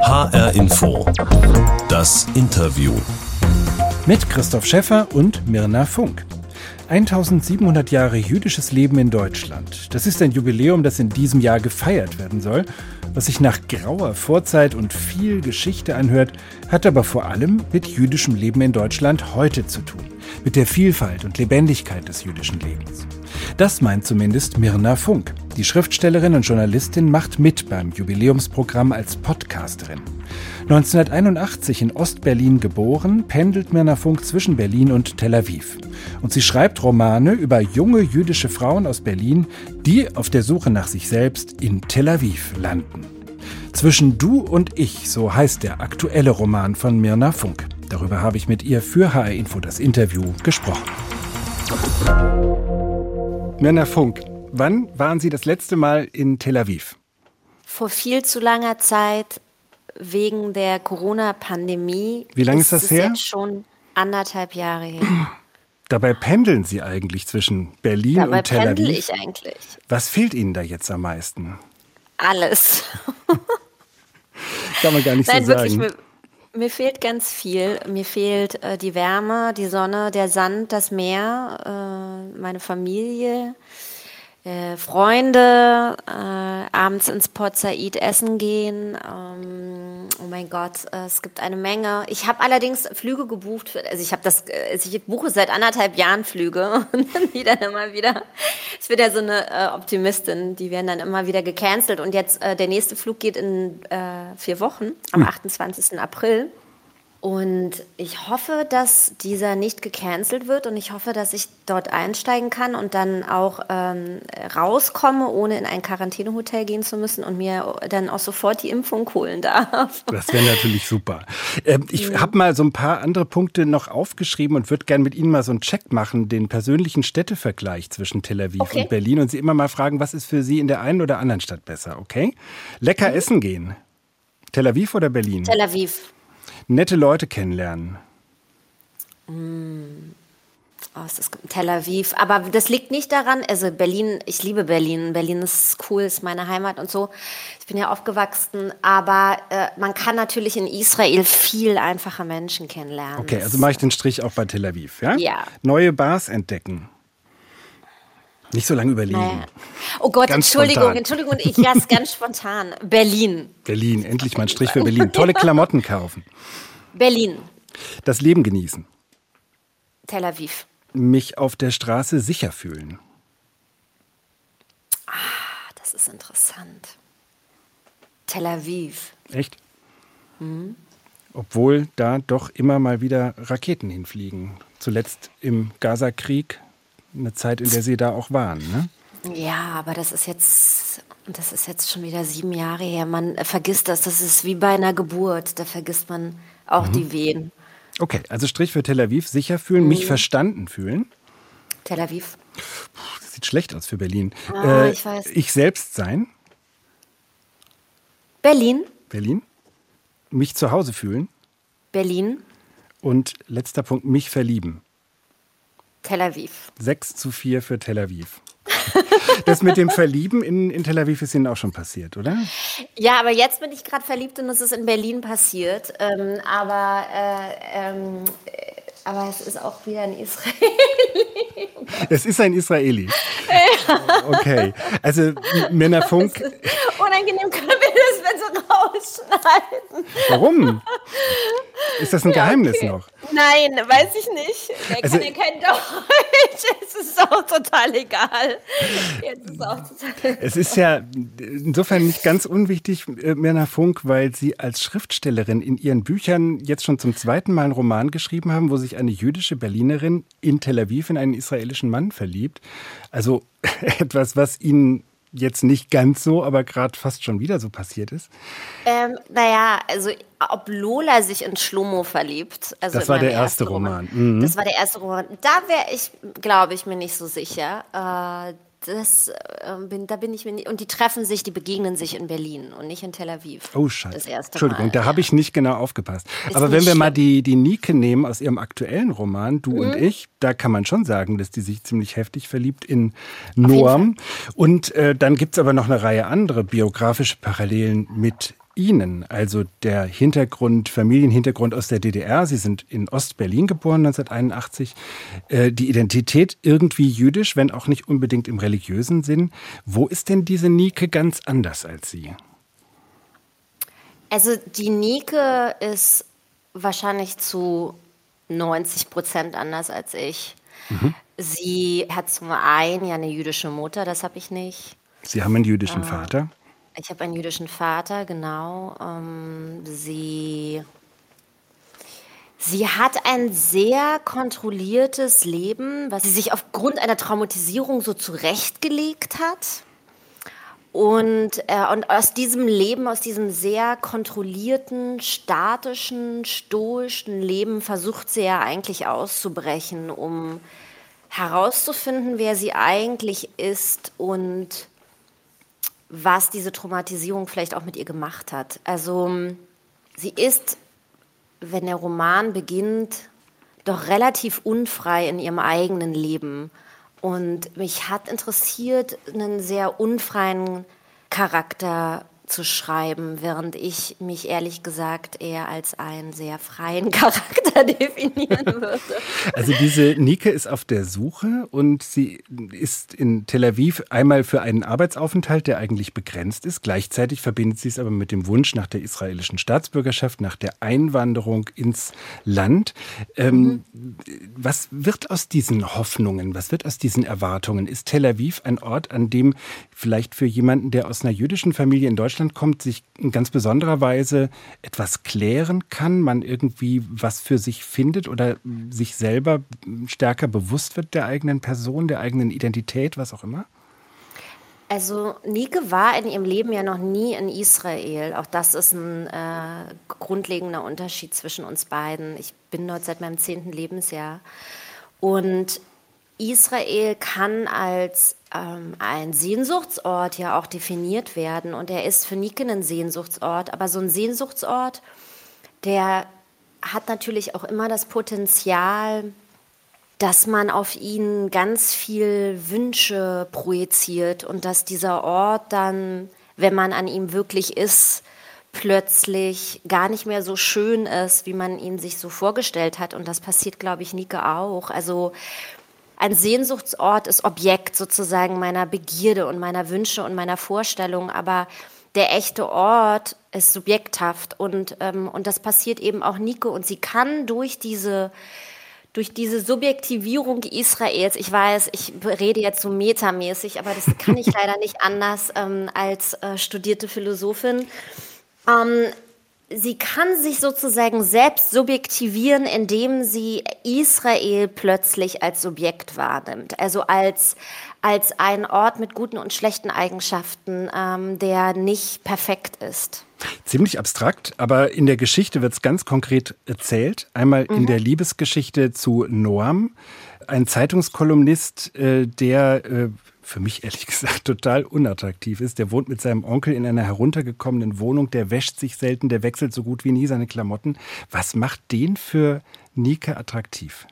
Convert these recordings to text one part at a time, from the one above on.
HR Info. Das Interview. Mit Christoph Schäffer und Mirna Funk. 1700 Jahre jüdisches Leben in Deutschland. Das ist ein Jubiläum, das in diesem Jahr gefeiert werden soll. Was sich nach grauer Vorzeit und viel Geschichte anhört, hat aber vor allem mit jüdischem Leben in Deutschland heute zu tun. Mit der Vielfalt und Lebendigkeit des jüdischen Lebens. Das meint zumindest Mirna Funk. Die Schriftstellerin und Journalistin macht mit beim Jubiläumsprogramm als Podcasterin. 1981 in Ostberlin geboren, pendelt Mirna Funk zwischen Berlin und Tel Aviv. Und sie schreibt Romane über junge jüdische Frauen aus Berlin, die auf der Suche nach sich selbst in Tel Aviv landen. Zwischen Du und Ich, so heißt der aktuelle Roman von Mirna Funk. Darüber habe ich mit ihr für HR Info das Interview gesprochen. Mirna Funk, wann waren Sie das letzte Mal in Tel Aviv? Vor viel zu langer Zeit wegen der Corona-Pandemie. Wie lange ist das es her? Jetzt schon anderthalb Jahre her. Dabei pendeln Sie eigentlich zwischen Berlin Dabei und Tel pendel Aviv. ich eigentlich. Was fehlt Ihnen da jetzt am meisten? Alles. Kann man gar nicht Nein, so wirklich, sagen. mir, mir fehlt ganz viel. Mir fehlt äh, die Wärme, die Sonne, der Sand, das Meer, äh, meine Familie, äh, Freunde, äh, abends ins Port Said essen gehen. Ähm, oh mein Gott, äh, es gibt eine Menge. Ich habe allerdings Flüge gebucht. Für, also ich habe das, also ich buche seit anderthalb Jahren Flüge und dann immer wieder. Ich bin ja so eine äh, Optimistin, die werden dann immer wieder gecancelt und jetzt der nächste Flug geht in vier Wochen, am 28. April. Und ich hoffe, dass dieser nicht gecancelt wird und ich hoffe, dass ich dort einsteigen kann und dann auch ähm, rauskomme, ohne in ein Quarantänehotel gehen zu müssen und mir dann auch sofort die Impfung holen darf. Das wäre natürlich super. Ähm, ich habe mal so ein paar andere Punkte noch aufgeschrieben und würde gerne mit Ihnen mal so einen Check machen, den persönlichen Städtevergleich zwischen Tel Aviv Okay. und Berlin und Sie immer mal fragen, was ist für Sie in der einen oder anderen Stadt besser, okay? Lecker essen gehen. Tel Aviv oder Berlin? Tel Aviv. Nette Leute kennenlernen. Oh, es ist Tel Aviv. Aber das liegt nicht daran, also Berlin, ich liebe Berlin. Berlin ist cool, ist meine Heimat und so. Ich bin ja aufgewachsen, aber äh, man kann natürlich in Israel viel einfache Menschen kennenlernen. Okay, also mache ich den Strich auch bei Tel Aviv, ja? Ja. Neue Bars entdecken. Nicht so lange überlegen. Naja. Oh Gott, Ganz Entschuldigung, spontan. Entschuldigung, ich ist ganz spontan. Berlin. Berlin, endlich mal ein Strich für Berlin. Tolle Klamotten kaufen. Berlin. Das Leben genießen. Tel Aviv. Mich auf der Straße sicher fühlen. Ah, das ist interessant. Tel Aviv. Echt? Obwohl da doch immer mal wieder Raketen hinfliegen. Zuletzt im Gaza-Krieg, eine Zeit, in der sie da auch waren. Ne? Ja, aber das ist jetzt, das ist jetzt schon wieder sieben Jahre her. Man äh, vergisst das. Das ist wie bei einer Geburt. Da vergisst man auch Mhm. die Wehen. Okay, also Strich für Tel Aviv, sicher fühlen, mich verstanden fühlen. Tel Aviv. Das sieht schlecht aus für Berlin. Ah, ich weiß. ich selbst sein, Berlin. Berlin. Mich zu Hause fühlen. Berlin. Und letzter Punkt, mich verlieben. Tel Aviv. 6 zu 4 für Tel Aviv. Das mit dem Verlieben in, in Tel Aviv ist Ihnen auch schon passiert, oder? Ja, aber jetzt bin ich gerade verliebt und es ist in Berlin passiert. Ähm, aber, äh, ähm, äh, aber es ist auch wieder in Israel. Es ist ein Israeli. Okay. Also Männer Funk, Unangenehm können wir das bitte rausschneiden. warum? Ist das ein Geheimnis okay. noch? Nein, weiß ich nicht. Der Also- kann ja kein Deutsch. Es ist auch total egal. Jetzt ist auch total Es ist ja insofern nicht ganz unwichtig, äh, Mirna Funk, weil Sie als Schriftstellerin in Ihren Büchern jetzt schon zum zweiten Mal einen Roman geschrieben haben, wo sich eine jüdische Berlinerin in Tel Aviv in einen israelischen Mann verliebt. Also etwas, was Ihnen jetzt nicht ganz so, aber gerade fast schon wieder so passiert ist. Ähm, naja, also ob Lola sich in Schlomo verliebt. Also Das war der erste ersten Roman. Mhm. Das war der erste Roman. Da wäre ich, glaube ich, mir nicht so sicher. Äh, das äh, bin, da bin ich mir nicht. Und die treffen sich, die begegnen sich in Berlin und nicht in Tel Aviv. Oh, scheiße. Entschuldigung, Mal. da habe ich nicht genau aufgepasst. Ist Aber wenn wir mal schlimm. die, die Nike nehmen aus ihrem aktuellen Roman, Du Mhm. und ich, da kann man schon sagen, dass die sich ziemlich heftig verliebt in Noam. Und äh, dann gibt's aber noch eine Reihe andere biografische Parallelen mit Ihnen, also der Hintergrund, Familienhintergrund aus der DDR, Sie sind in Ostberlin geboren 1981, äh, die Identität irgendwie jüdisch, wenn auch nicht unbedingt im religiösen Sinn. Wo ist denn diese Nike ganz anders als Sie? Also die Nike ist wahrscheinlich zu 90 Prozent anders als ich. Mhm. Sie hat zum einen ja eine jüdische Mutter, das habe ich nicht. Sie haben einen jüdischen äh, Vater? Ich habe einen jüdischen Vater, genau. Ähm, sie, sie hat ein sehr kontrolliertes Leben, was sie sich aufgrund einer Traumatisierung so zurechtgelegt hat. Und, äh, und aus diesem Leben, aus diesem sehr kontrollierten, statischen, stoischen Leben versucht sie ja eigentlich auszubrechen, um herauszufinden, wer sie eigentlich ist und was diese Traumatisierung vielleicht auch mit ihr gemacht hat. Also sie ist, wenn der Roman beginnt, doch relativ unfrei in ihrem eigenen Leben. Und mich hat interessiert, einen sehr unfreien Charakter zu schreiben, während ich mich ehrlich gesagt eher als einen sehr freien Charakter definieren würde. Also diese Nike ist auf der Suche und sie ist in Tel Aviv einmal für einen Arbeitsaufenthalt, der eigentlich begrenzt ist. Gleichzeitig verbindet sie es aber mit dem Wunsch nach der israelischen Staatsbürgerschaft, nach der Einwanderung ins Land. Ähm, mhm. Was wird aus diesen Hoffnungen, was wird aus diesen Erwartungen? Ist Tel Aviv ein Ort, an dem vielleicht für jemanden, der aus einer jüdischen Familie in Deutschland Deutschland kommt, sich in ganz besonderer Weise etwas klären kann, man irgendwie was für sich findet oder sich selber stärker bewusst wird der eigenen Person, der eigenen Identität, was auch immer? Also Nike war in ihrem Leben ja noch nie in Israel. Auch das ist ein äh, grundlegender Unterschied zwischen uns beiden. Ich bin dort seit meinem zehnten Lebensjahr. Und Israel kann als ähm, ein Sehnsuchtsort ja auch definiert werden und er ist für Nike ein Sehnsuchtsort, aber so ein Sehnsuchtsort, der hat natürlich auch immer das Potenzial, dass man auf ihn ganz viel Wünsche projiziert und dass dieser Ort dann, wenn man an ihm wirklich ist, plötzlich gar nicht mehr so schön ist, wie man ihn sich so vorgestellt hat. Und das passiert, glaube ich, Nike auch. Also ein Sehnsuchtsort ist Objekt sozusagen meiner Begierde und meiner Wünsche und meiner Vorstellungen, aber der echte Ort ist subjekthaft und, ähm, und das passiert eben auch Nico und sie kann durch diese durch diese Subjektivierung Israels, ich weiß, ich rede jetzt so metamäßig, aber das kann ich leider nicht anders ähm, als äh, studierte Philosophin. Ähm, sie kann sich sozusagen selbst subjektivieren, indem sie Israel plötzlich als Subjekt wahrnimmt, also als, als ein Ort mit guten und schlechten Eigenschaften, ähm, der nicht perfekt ist. Ziemlich abstrakt, aber in der Geschichte wird es ganz konkret erzählt. Einmal mhm. in der Liebesgeschichte zu Noam, ein Zeitungskolumnist, äh, der äh, für mich ehrlich gesagt total unattraktiv ist. Der wohnt mit seinem Onkel in einer heruntergekommenen Wohnung, der wäscht sich selten, der wechselt so gut wie nie seine Klamotten. Was macht den für Nike attraktiv?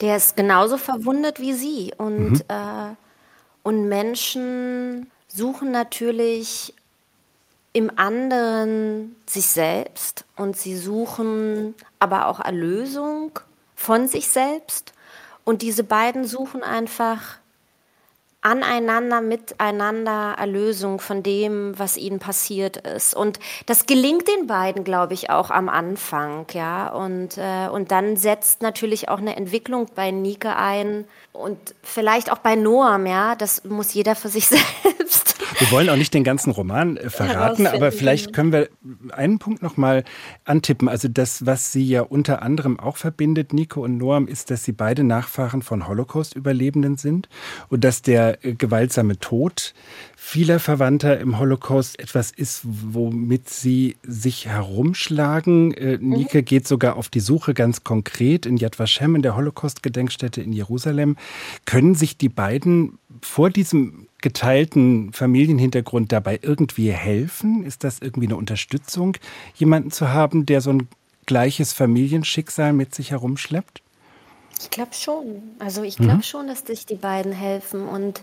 Der ist genauso verwundet wie sie. Und, mhm. äh, und Menschen suchen natürlich im anderen sich selbst und sie suchen aber auch Erlösung von sich selbst. Und diese beiden suchen einfach aneinander, miteinander Erlösung von dem, was ihnen passiert ist. Und das gelingt den beiden, glaube ich, auch am Anfang, ja. Und, äh, und dann setzt natürlich auch eine Entwicklung bei Nike ein und vielleicht auch bei Noam, ja. Das muss jeder für sich selbst wir wollen auch nicht den ganzen Roman äh, verraten, aber vielleicht können wir einen Punkt noch mal antippen. Also das, was sie ja unter anderem auch verbindet, Nico und Noam, ist, dass sie beide Nachfahren von Holocaust-Überlebenden sind und dass der äh, gewaltsame Tod vieler Verwandter im Holocaust etwas ist, womit sie sich herumschlagen. Äh, mhm. Nike geht sogar auf die Suche ganz konkret in Yad Vashem, in der Holocaust-Gedenkstätte in Jerusalem. Können sich die beiden vor diesem geteilten Familienhintergrund dabei irgendwie helfen? Ist das irgendwie eine Unterstützung, jemanden zu haben, der so ein gleiches Familienschicksal mit sich herumschleppt? Ich glaube schon. Also ich glaube mhm. schon, dass sich die beiden helfen und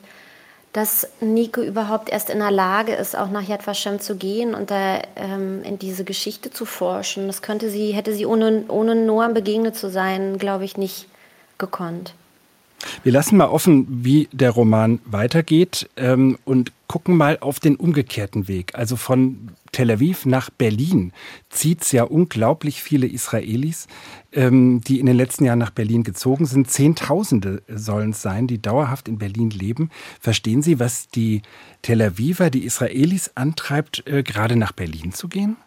dass Nico überhaupt erst in der Lage ist, auch nach Yad Vashem zu gehen und da ähm, in diese Geschichte zu forschen. Das könnte sie, hätte sie ohne, ohne Noam begegnet zu sein, glaube ich, nicht gekonnt. Wir lassen mal offen, wie der Roman weitergeht ähm, und gucken mal auf den umgekehrten Weg. Also von Tel Aviv nach Berlin zieht es ja unglaublich viele Israelis, ähm, die in den letzten Jahren nach Berlin gezogen sind. Zehntausende sollen es sein, die dauerhaft in Berlin leben. Verstehen Sie, was die Tel Aviver, die Israelis antreibt, äh, gerade nach Berlin zu gehen?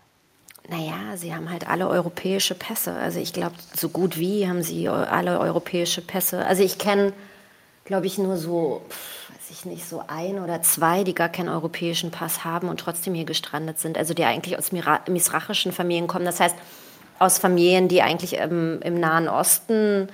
Naja, sie haben halt alle europäische Pässe. Also ich glaube, so gut wie haben sie alle europäische Pässe. Also ich kenne, glaube ich, nur so, weiß ich nicht, so ein oder zwei, die gar keinen europäischen Pass haben und trotzdem hier gestrandet sind. Also die eigentlich aus misrachischen Familien kommen. Das heißt, aus Familien, die eigentlich im, im Nahen Osten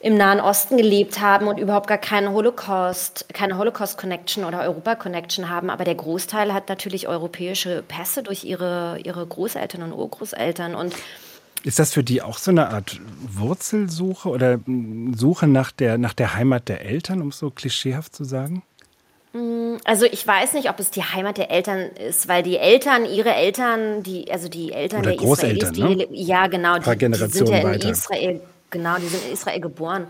im Nahen Osten gelebt haben und überhaupt gar keinen Holocaust, keine Holocaust-Connection oder Europa-Connection haben. Aber der Großteil hat natürlich europäische Pässe durch ihre, ihre Großeltern und Urgroßeltern. Und ist das für die auch so eine Art Wurzelsuche oder Suche nach der, nach der Heimat der Eltern, um es so klischeehaft zu sagen? Mm, also ich weiß nicht, ob es die Heimat der Eltern ist, weil die Eltern, ihre Eltern, die, also die Eltern Oder der Großeltern, Israelis, die, ne? ja genau, die, die sind ja in weiter. Israel Genau, die sind in Israel geboren.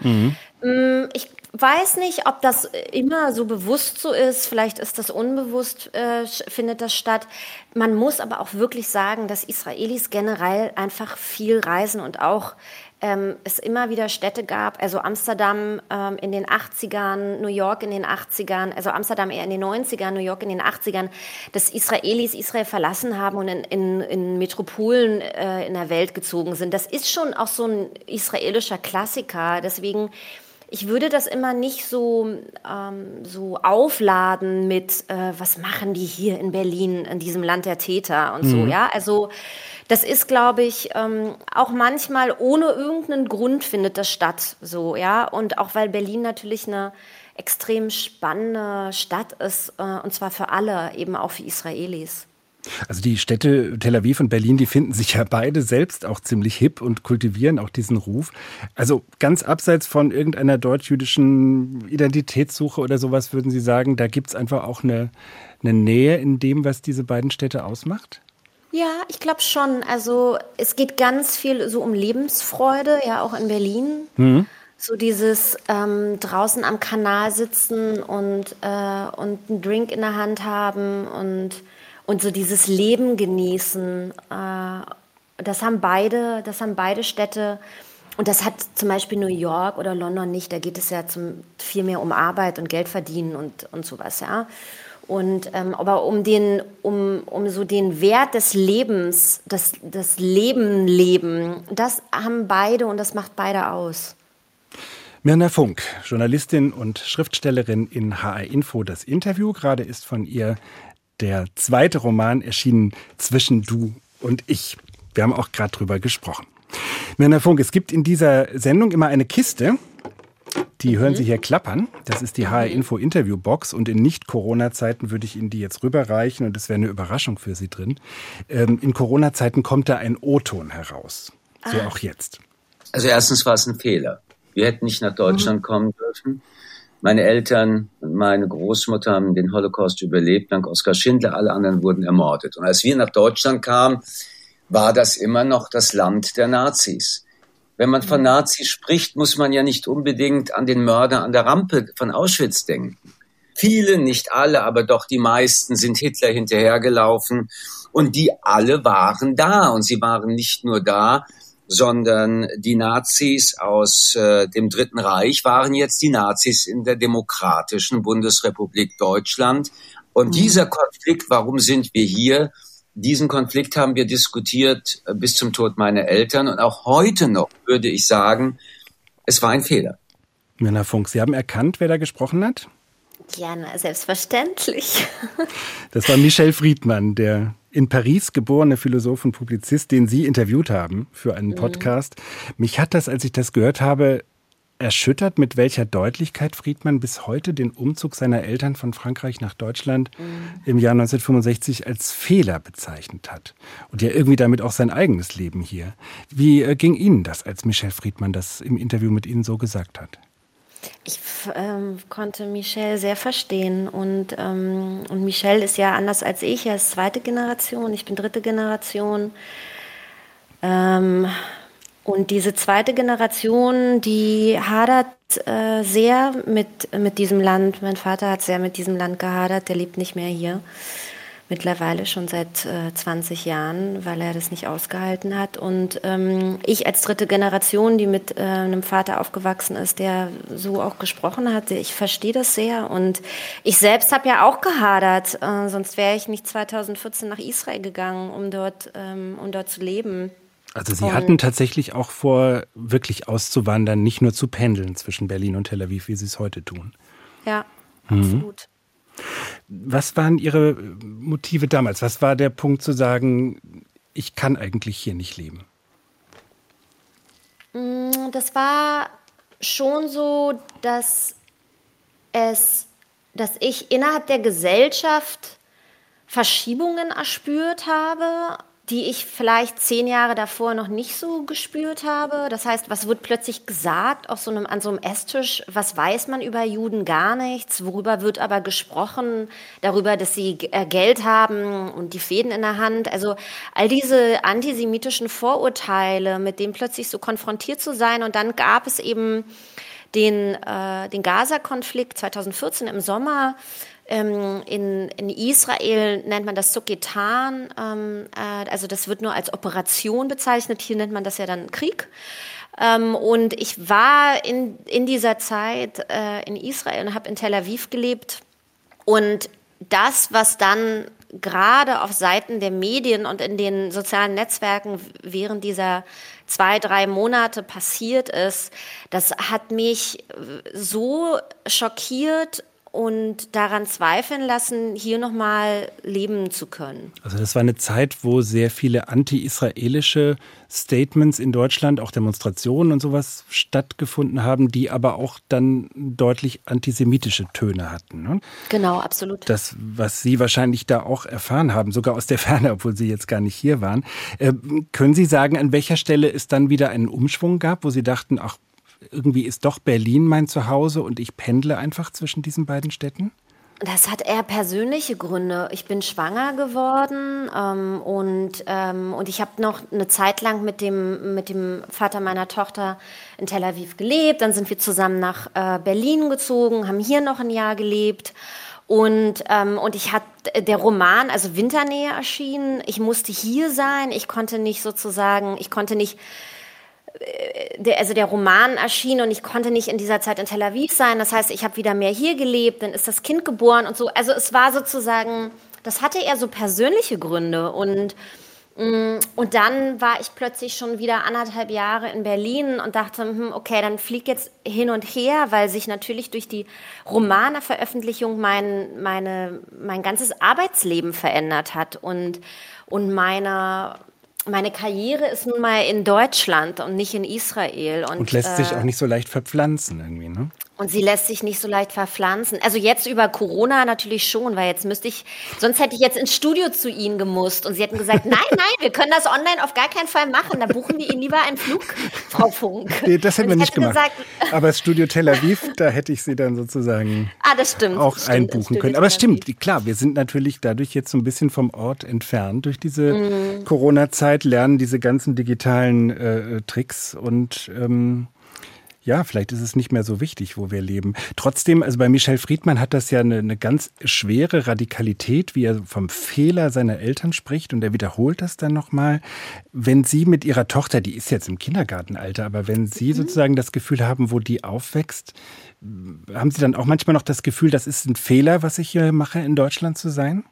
Mhm. Ich weiß nicht, ob das immer so bewusst so ist. Vielleicht ist das unbewusst, äh, findet das statt. Man muss aber auch wirklich sagen, dass Israelis generell einfach viel reisen und auch ähm, es immer wieder Städte gab, also Amsterdam ähm, in den 80ern, New York in den 80ern, also Amsterdam eher in den 90ern, New York in den 80ern, dass Israelis Israel verlassen haben und in, in, in Metropolen äh, in der Welt gezogen sind. Das ist schon auch so ein israelischer Klassiker. Deswegen ich würde das immer nicht so, ähm, so aufladen mit, äh, was machen die hier in Berlin, in diesem Land der Täter und mhm. so, ja. Also das ist, glaube ich, ähm, auch manchmal ohne irgendeinen Grund findet das statt, so, ja. Und auch weil Berlin natürlich eine extrem spannende Stadt ist, äh, und zwar für alle, eben auch für Israelis. Also die Städte Tel Aviv und Berlin, die finden sich ja beide selbst auch ziemlich hip und kultivieren auch diesen Ruf. Also ganz abseits von irgendeiner deutsch-jüdischen Identitätssuche oder sowas, würden Sie sagen, da gibt es einfach auch eine, eine Nähe in dem, was diese beiden Städte ausmacht? Ja, ich glaube schon. Also es geht ganz viel so um Lebensfreude, ja auch in Berlin. Mhm. So dieses ähm, draußen am Kanal sitzen und, äh, und einen Drink in der Hand haben und, und so dieses Leben genießen. Äh, das haben beide, das haben beide Städte. Und das hat zum Beispiel New York oder London nicht. Da geht es ja zum, viel mehr um Arbeit und Geld verdienen und, und sowas, ja. Und ähm, aber um den, um, um so den Wert des Lebens, das, das Leben leben, das haben beide und das macht beide aus. Mirna Funk, Journalistin und Schriftstellerin in HR Info, das Interview. Gerade ist von ihr der zweite Roman erschienen, Zwischen Du und Ich. Wir haben auch gerade drüber gesprochen. Mirna Funk, es gibt in dieser Sendung immer eine Kiste, die hören Sie hier klappern. Das ist die HR Info Interview Box und in Nicht-Corona-Zeiten würde ich Ihnen die jetzt rüberreichen und es wäre eine Überraschung für Sie drin. Ähm, in Corona-Zeiten kommt da ein O-Ton heraus. So ah. auch jetzt. Also erstens war es ein Fehler. Wir hätten nicht nach Deutschland mhm. kommen dürfen. Meine Eltern und meine Großmutter haben den Holocaust überlebt, dank Oskar Schindler. Alle anderen wurden ermordet. Und als wir nach Deutschland kamen, war das immer noch das Land der Nazis. Wenn man von Nazis spricht, muss man ja nicht unbedingt an den Mörder an der Rampe von Auschwitz denken. Viele, nicht alle, aber doch die meisten sind Hitler hinterhergelaufen und die alle waren da und sie waren nicht nur da, sondern die Nazis aus äh, dem Dritten Reich waren jetzt die Nazis in der demokratischen Bundesrepublik Deutschland. Und mhm. dieser Konflikt, warum sind wir hier, diesen Konflikt haben wir diskutiert äh, bis zum Tod meiner Eltern und auch heute noch würde ich sagen, es war ein Fehler. Mirna Funk, Sie haben erkannt, wer da gesprochen hat? Ja, na, selbstverständlich. Das war Michel Friedmann, der in Paris geborene Philosoph und Publizist, den Sie interviewt haben für einen mhm. Podcast. Mhm. Mich hat das, als ich das gehört habe, erschüttert, mit welcher Deutlichkeit Friedmann bis heute den Umzug seiner Eltern von Frankreich nach Deutschland mhm. im Jahr 1965 als Fehler bezeichnet hat. Und ja irgendwie damit auch sein eigenes Leben hier. Wie äh, ging Ihnen das, als Michel Friedmann das im Interview mit Ihnen so gesagt hat? Ich ähm, konnte Michel sehr verstehen und, ähm, und Michel ist ja anders als ich, er ist zweite Generation, ich bin dritte Generation. Ähm, und diese zweite Generation, die hadert äh, sehr mit, mit diesem Land. Mein Vater hat sehr mit diesem Land gehadert, der lebt nicht mehr hier mittlerweile schon seit äh, 20 Jahren, weil er das nicht ausgehalten hat. Und ähm, ich als dritte Generation, die mit äh, einem Vater aufgewachsen ist, der so auch gesprochen hat, ich verstehe das sehr. Und ich selbst habe ja auch gehadert, äh, sonst wäre ich nicht 2014 nach Israel gegangen, um dort, ähm, um dort zu leben. Also Sie und hatten tatsächlich auch vor, wirklich auszuwandern, nicht nur zu pendeln zwischen Berlin und Tel Aviv, wie Sie es heute tun. Ja, mhm. absolut. Was waren Ihre Motive damals? Was war der Punkt zu sagen, ich kann eigentlich hier nicht leben? Mm, das war schon so, dass es, dass ich innerhalb der Gesellschaft Verschiebungen erspürt habe, die ich vielleicht zehn Jahre davor noch nicht so gespürt habe. Das heißt, was wird plötzlich gesagt auf so einem, an so einem Esstisch? Was weiß man über Juden? Gar nichts. Worüber wird aber gesprochen? Darüber, dass sie äh, Geld haben und die Fäden in der Hand. Also all diese antisemitischen Vorurteile, mit denen plötzlich so konfrontiert zu sein. Und dann gab es eben den, äh, den Gaza-Konflikt 2014 im Sommer, ähm, in, in Israel nennt man das Suketan, ähm, äh, also das wird nur als Operation bezeichnet. Hier nennt man das ja dann Krieg. Ähm, und ich war in, in dieser Zeit äh, in Israel und habe in Tel Aviv gelebt. Und das, was dann gerade auf Seiten der Medien und in den sozialen Netzwerken während dieser zwei, drei Monate passiert ist, das hat mich so schockiert und daran zweifeln lassen, hier nochmal leben zu können. Also das war eine Zeit, wo sehr viele anti-israelische Statements in Deutschland, auch Demonstrationen und sowas stattgefunden haben, die aber auch dann deutlich antisemitische Töne hatten. Ne? Genau, absolut. Das, was Sie wahrscheinlich da auch erfahren haben, sogar aus der Ferne, obwohl Sie jetzt gar nicht hier waren. Äh, können Sie sagen, an welcher Stelle es dann wieder einen Umschwung gab, wo Sie dachten, ach, irgendwie ist doch Berlin mein Zuhause und ich pendle einfach zwischen diesen beiden Städten? Das hat eher persönliche Gründe. Ich bin schwanger geworden ähm, und, ähm, und ich habe noch eine Zeit lang mit dem, mit dem Vater meiner Tochter in Tel Aviv gelebt. Dann sind wir zusammen nach äh, Berlin gezogen, haben hier noch ein Jahr gelebt. Und, ähm, und ich hatte der Roman, also Winternähe erschienen. Ich musste hier sein. Ich konnte nicht sozusagen, ich konnte nicht der, also der Roman erschien und ich konnte nicht in dieser Zeit in Tel Aviv sein. Das heißt, ich habe wieder mehr hier gelebt, dann ist das Kind geboren und so. Also es war sozusagen, das hatte eher so persönliche Gründe und mm, und dann war ich plötzlich schon wieder anderthalb Jahre in Berlin und dachte, hm, okay, dann flieg jetzt hin und her, weil sich natürlich durch die Romaneveröffentlichung mein, meine, mein ganzes Arbeitsleben verändert hat und, und meine, meine Karriere ist nun mal in Deutschland und nicht in Israel. Und, und lässt äh, sich auch nicht so leicht verpflanzen irgendwie, ne? Und sie lässt sich nicht so leicht verpflanzen. Also jetzt über Corona natürlich schon, weil jetzt müsste ich, sonst hätte ich jetzt ins Studio zu Ihnen gemusst. Und Sie hätten gesagt, nein, nein, wir können das online auf gar keinen Fall machen. Da buchen wir Ihnen lieber einen Flug, Frau Funk. Nee, das hätten wir nicht gemacht. Gesagt, Aber das Studio Tel Aviv, da hätte ich Sie dann sozusagen ah, das stimmt, auch das einbuchen können. Aber es stimmt, klar, wir sind natürlich dadurch jetzt so ein bisschen vom Ort entfernt durch diese mm. Corona-Zeit, lernen diese ganzen digitalen äh, Tricks und ähm, ja, vielleicht ist es nicht mehr so wichtig, wo wir leben. Trotzdem, also bei Michel Friedmann hat das ja eine, eine, ganz schwere Radikalität, wie er vom Fehler seiner Eltern spricht und er wiederholt das dann nochmal. Wenn Sie mit Ihrer Tochter, die ist jetzt im Kindergartenalter, aber wenn Sie mhm. sozusagen das Gefühl haben, wo die aufwächst, haben Sie dann auch manchmal noch das Gefühl, das ist ein Fehler, was ich hier mache, in Deutschland zu sein?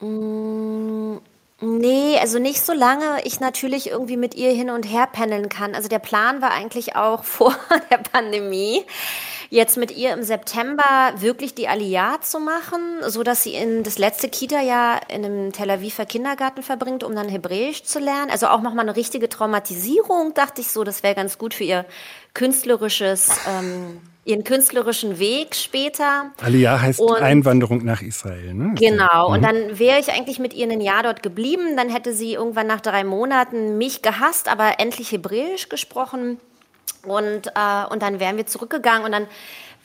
Mmh. Nee, also nicht so lange ich natürlich irgendwie mit ihr hin und her pendeln kann. Also der Plan war eigentlich auch vor der Pandemie, jetzt mit ihr im September wirklich die Aliyah zu machen, so dass sie in das letzte Kita-Jahr in einem Tel Aviver Kindergarten verbringt, um dann Hebräisch zu lernen. Also auch nochmal eine richtige Traumatisierung, dachte ich so, das wäre ganz gut für ihr künstlerisches ähm, ihren künstlerischen Weg später. Aliyah heißt und, Einwanderung nach Israel, ne? Genau. Mhm. Und dann wäre ich eigentlich mit ihr ein Jahr dort geblieben. Dann hätte sie irgendwann nach drei Monaten mich gehasst, aber endlich Hebräisch gesprochen. Und, äh, und dann wären wir zurückgegangen und dann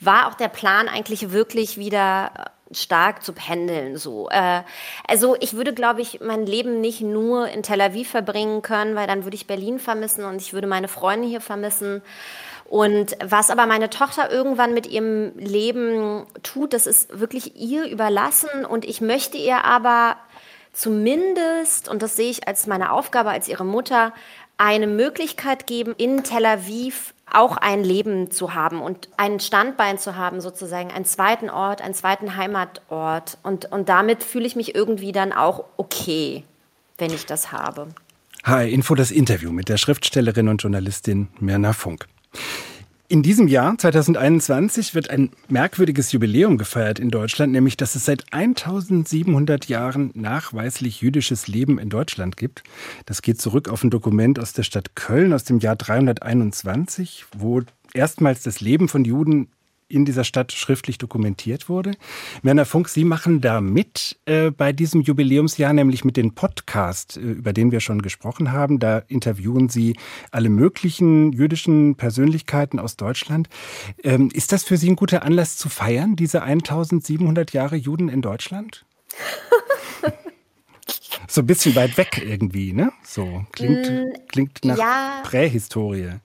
war auch der Plan eigentlich wirklich wieder stark zu pendeln. So, äh, also ich würde, glaube ich, mein Leben nicht nur in Tel Aviv verbringen können, weil dann würde ich Berlin vermissen und ich würde meine Freunde hier vermissen. Und was aber meine Tochter irgendwann mit ihrem Leben tut, das ist wirklich ihr überlassen. Und ich möchte ihr aber zumindest, und das sehe ich als meine Aufgabe als ihre Mutter, eine Möglichkeit geben, in Tel Aviv auch ein Leben zu haben und ein Standbein zu haben, sozusagen, einen zweiten Ort, einen zweiten Heimatort. Und, und damit fühle ich mich irgendwie dann auch okay, wenn ich das habe. Hi, Info das Interview mit der Schriftstellerin und Journalistin Mirna Funk. In diesem Jahr, 2021, wird ein merkwürdiges Jubiläum gefeiert in Deutschland, nämlich dass es seit 1700 Jahren nachweislich jüdisches Leben in Deutschland gibt. Das geht zurück auf ein Dokument aus der Stadt Köln aus dem Jahr 321, wo erstmals das Leben von Juden in dieser Stadt schriftlich dokumentiert wurde. Werner Funk, Sie machen da mit äh, bei diesem Jubiläumsjahr, nämlich mit dem Podcast, äh, über den wir schon gesprochen haben. Da interviewen Sie alle möglichen jüdischen Persönlichkeiten aus Deutschland. Ähm, ist das für Sie ein guter Anlass zu feiern, diese 1700 Jahre Juden in Deutschland? so ein bisschen weit weg irgendwie, ne? So klingt, mm, klingt nach ja. Prähistorie.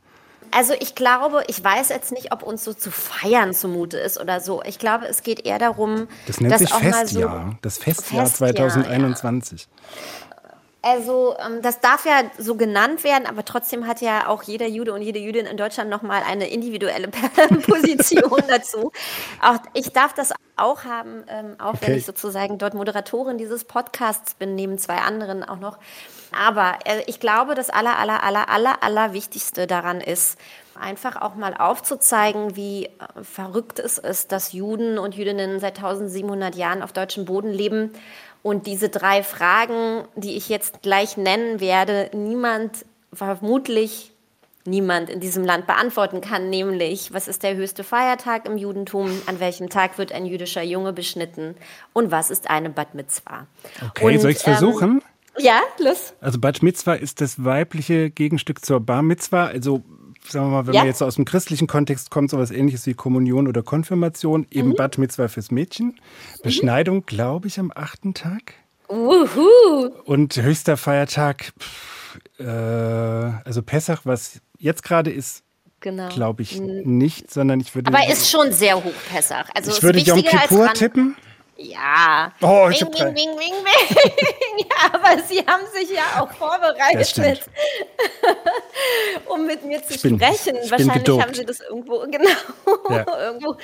Also ich glaube, ich weiß jetzt nicht, ob uns so zu feiern zumute ist oder so. Ich glaube, es geht eher darum, das nennt dass sich auch Festjahr, mal so das Festjahr, Festjahr 2021. Ja. Also ähm, das darf ja so genannt werden, aber trotzdem hat ja auch jeder Jude und jede Jüdin in Deutschland nochmal eine individuelle Position dazu. Auch ich darf das auch haben, ähm, auch okay. wenn ich sozusagen dort Moderatorin dieses Podcasts bin, neben zwei anderen auch noch. Aber äh, ich glaube, das aller, aller, aller, aller, aller Wichtigste daran ist, einfach auch mal aufzuzeigen, wie äh, verrückt es ist, dass Juden und Jüdinnen seit 1700 Jahren auf deutschem Boden leben und diese drei Fragen, die ich jetzt gleich nennen werde, niemand, vermutlich niemand in diesem Land beantworten kann, nämlich, was ist der höchste Feiertag im Judentum, an welchem Tag wird ein jüdischer Junge beschnitten und was ist eine Bat Mitzvah? Okay, und, soll ich es versuchen? Ähm, ja, los. Also Bat Mitzvah ist das weibliche Gegenstück zur Bar Mitzvah, also sagen wir mal, wenn ja. man jetzt aus dem christlichen Kontext kommt, sowas ähnliches wie Kommunion oder Konfirmation, eben mhm. Bat Mitzvah fürs Mädchen. Beschneidung, mhm. glaube ich, am achten Tag. Uhu. Und höchster Feiertag, pff, äh, also Pessach, was jetzt gerade ist, genau. glaube ich nicht, sondern ich würde. Aber ist schon sehr hoch Pessach. Also ich würde Yom Kippur tippen. Ja. Oh, ich bing, bing, bing, bing, bing. ja, aber Sie haben sich ja auch vorbereitet, mit, um mit mir zu bin, sprechen. Wahrscheinlich haben Sie das irgendwo, genau, ja. irgendwo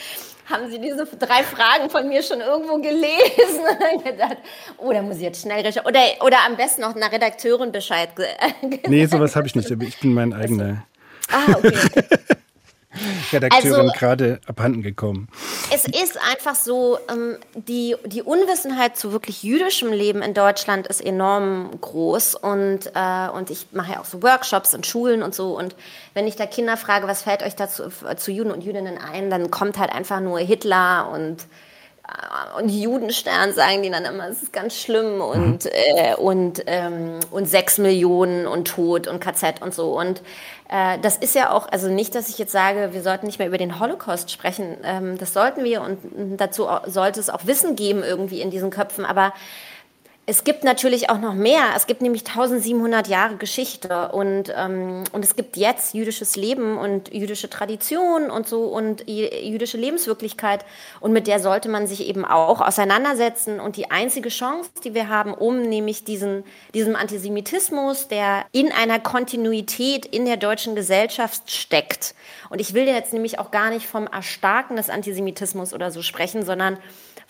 haben Sie diese drei Fragen von mir schon irgendwo gelesen und gedacht, oh, da muss ich jetzt schnell recherchieren. Oder, oder am besten noch einer Redakteurin Bescheid. nee, sowas habe ich nicht. Ich bin mein eigener. Ah, okay. Redakteurin also, gerade abhanden gekommen. Es ist einfach so, ähm, die, die Unwissenheit zu wirklich jüdischem Leben in Deutschland ist enorm groß und, äh, und ich mache ja auch so Workshops in Schulen und so und wenn ich da Kinder frage, was fällt euch dazu zu Juden und Jüdinnen ein, dann kommt halt einfach nur Hitler und und Judenstern sagen die dann immer, es ist ganz schlimm und, mhm. äh, und, ähm, und sechs Millionen und Tod und KZ und so. Und äh, das ist ja auch, also nicht, dass ich jetzt sage, wir sollten nicht mehr über den Holocaust sprechen. Ähm, das sollten wir und dazu sollte es auch Wissen geben irgendwie in diesen Köpfen. Aber es gibt natürlich auch noch mehr. Es gibt nämlich 1700 Jahre Geschichte und, ähm, und es gibt jetzt jüdisches Leben und jüdische Tradition und so und jüdische Lebenswirklichkeit und mit der sollte man sich eben auch auseinandersetzen. Und die einzige Chance, die wir haben, um nämlich diesen, diesem Antisemitismus, der in einer Kontinuität in der deutschen Gesellschaft steckt. Und ich will jetzt nämlich auch gar nicht vom Erstarken des Antisemitismus oder so sprechen, sondern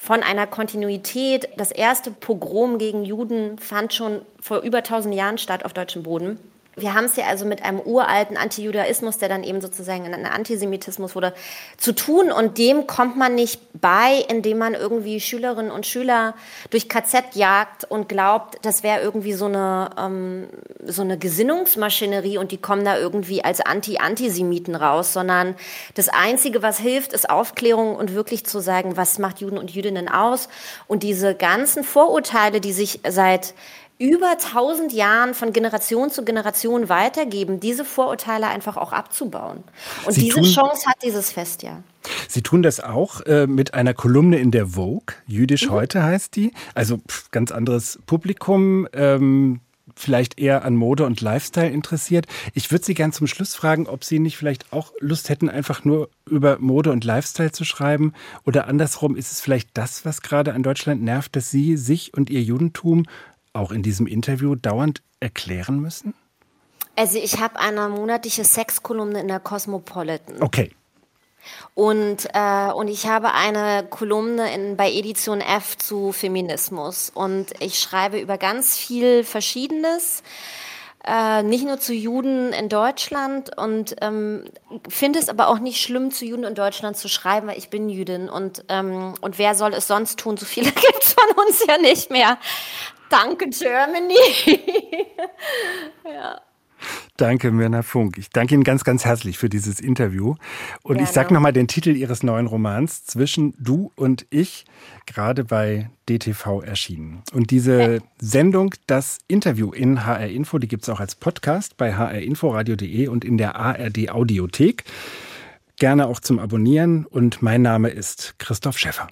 von einer Kontinuität. Das erste Pogrom gegen Juden fand schon vor über 1000 Jahren statt auf deutschem Boden. Wir haben es ja also mit einem uralten Antijudaismus, der dann eben sozusagen in einen Antisemitismus wurde, zu tun. Und dem kommt man nicht bei, indem man irgendwie Schülerinnen und Schüler durch KZ jagt und glaubt, das wäre irgendwie so eine, ähm, so eine Gesinnungsmaschinerie und die kommen da irgendwie als Anti-Antisemiten raus, sondern das Einzige, was hilft, ist Aufklärung und wirklich zu sagen, was macht Juden und Jüdinnen aus. Und diese ganzen Vorurteile, die sich seit über tausend Jahren von Generation zu Generation weitergeben, diese Vorurteile einfach auch abzubauen. Und Sie diese Chance hat dieses Fest ja. Sie tun das auch äh, mit einer Kolumne in der Vogue. Jüdisch heute heißt die. Also pff, ganz anderes Publikum. Ähm, vielleicht eher an Mode und Lifestyle interessiert. Ich würde Sie gern zum Schluss fragen, ob Sie nicht vielleicht auch Lust hätten, einfach nur über Mode und Lifestyle zu schreiben. Oder andersrum, ist es vielleicht das, was gerade an Deutschland nervt, dass Sie sich und Ihr Judentum auch in diesem Interview dauernd erklären müssen? Also ich habe eine monatliche Sexkolumne in der Cosmopolitan. Okay. Und, äh, und ich habe eine Kolumne in, bei Edition F zu Feminismus. Und ich schreibe über ganz viel Verschiedenes. Äh, nicht nur zu Juden in Deutschland und ähm, finde es aber auch nicht schlimm, zu Juden in Deutschland zu schreiben, weil ich bin Jüdin und, ähm, und wer soll es sonst tun? So viele gibt es von uns ja nicht mehr. Danke, Germany. Danke, Mirna Funk. Ich danke Ihnen ganz, ganz herzlich für dieses Interview. Und ich Gerne. sage nochmal den Titel Ihres neuen Romans, Zwischen Du und Ich, gerade bei DTV erschienen. Und diese Sendung, das Interview in HR Info, die gibt es auch als Podcast bei hrinforadio.de und in der ARD Audiothek. Gerne auch zum Abonnieren. Und mein Name ist Christoph Schäffer.